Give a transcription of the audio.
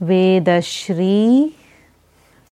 Vedashri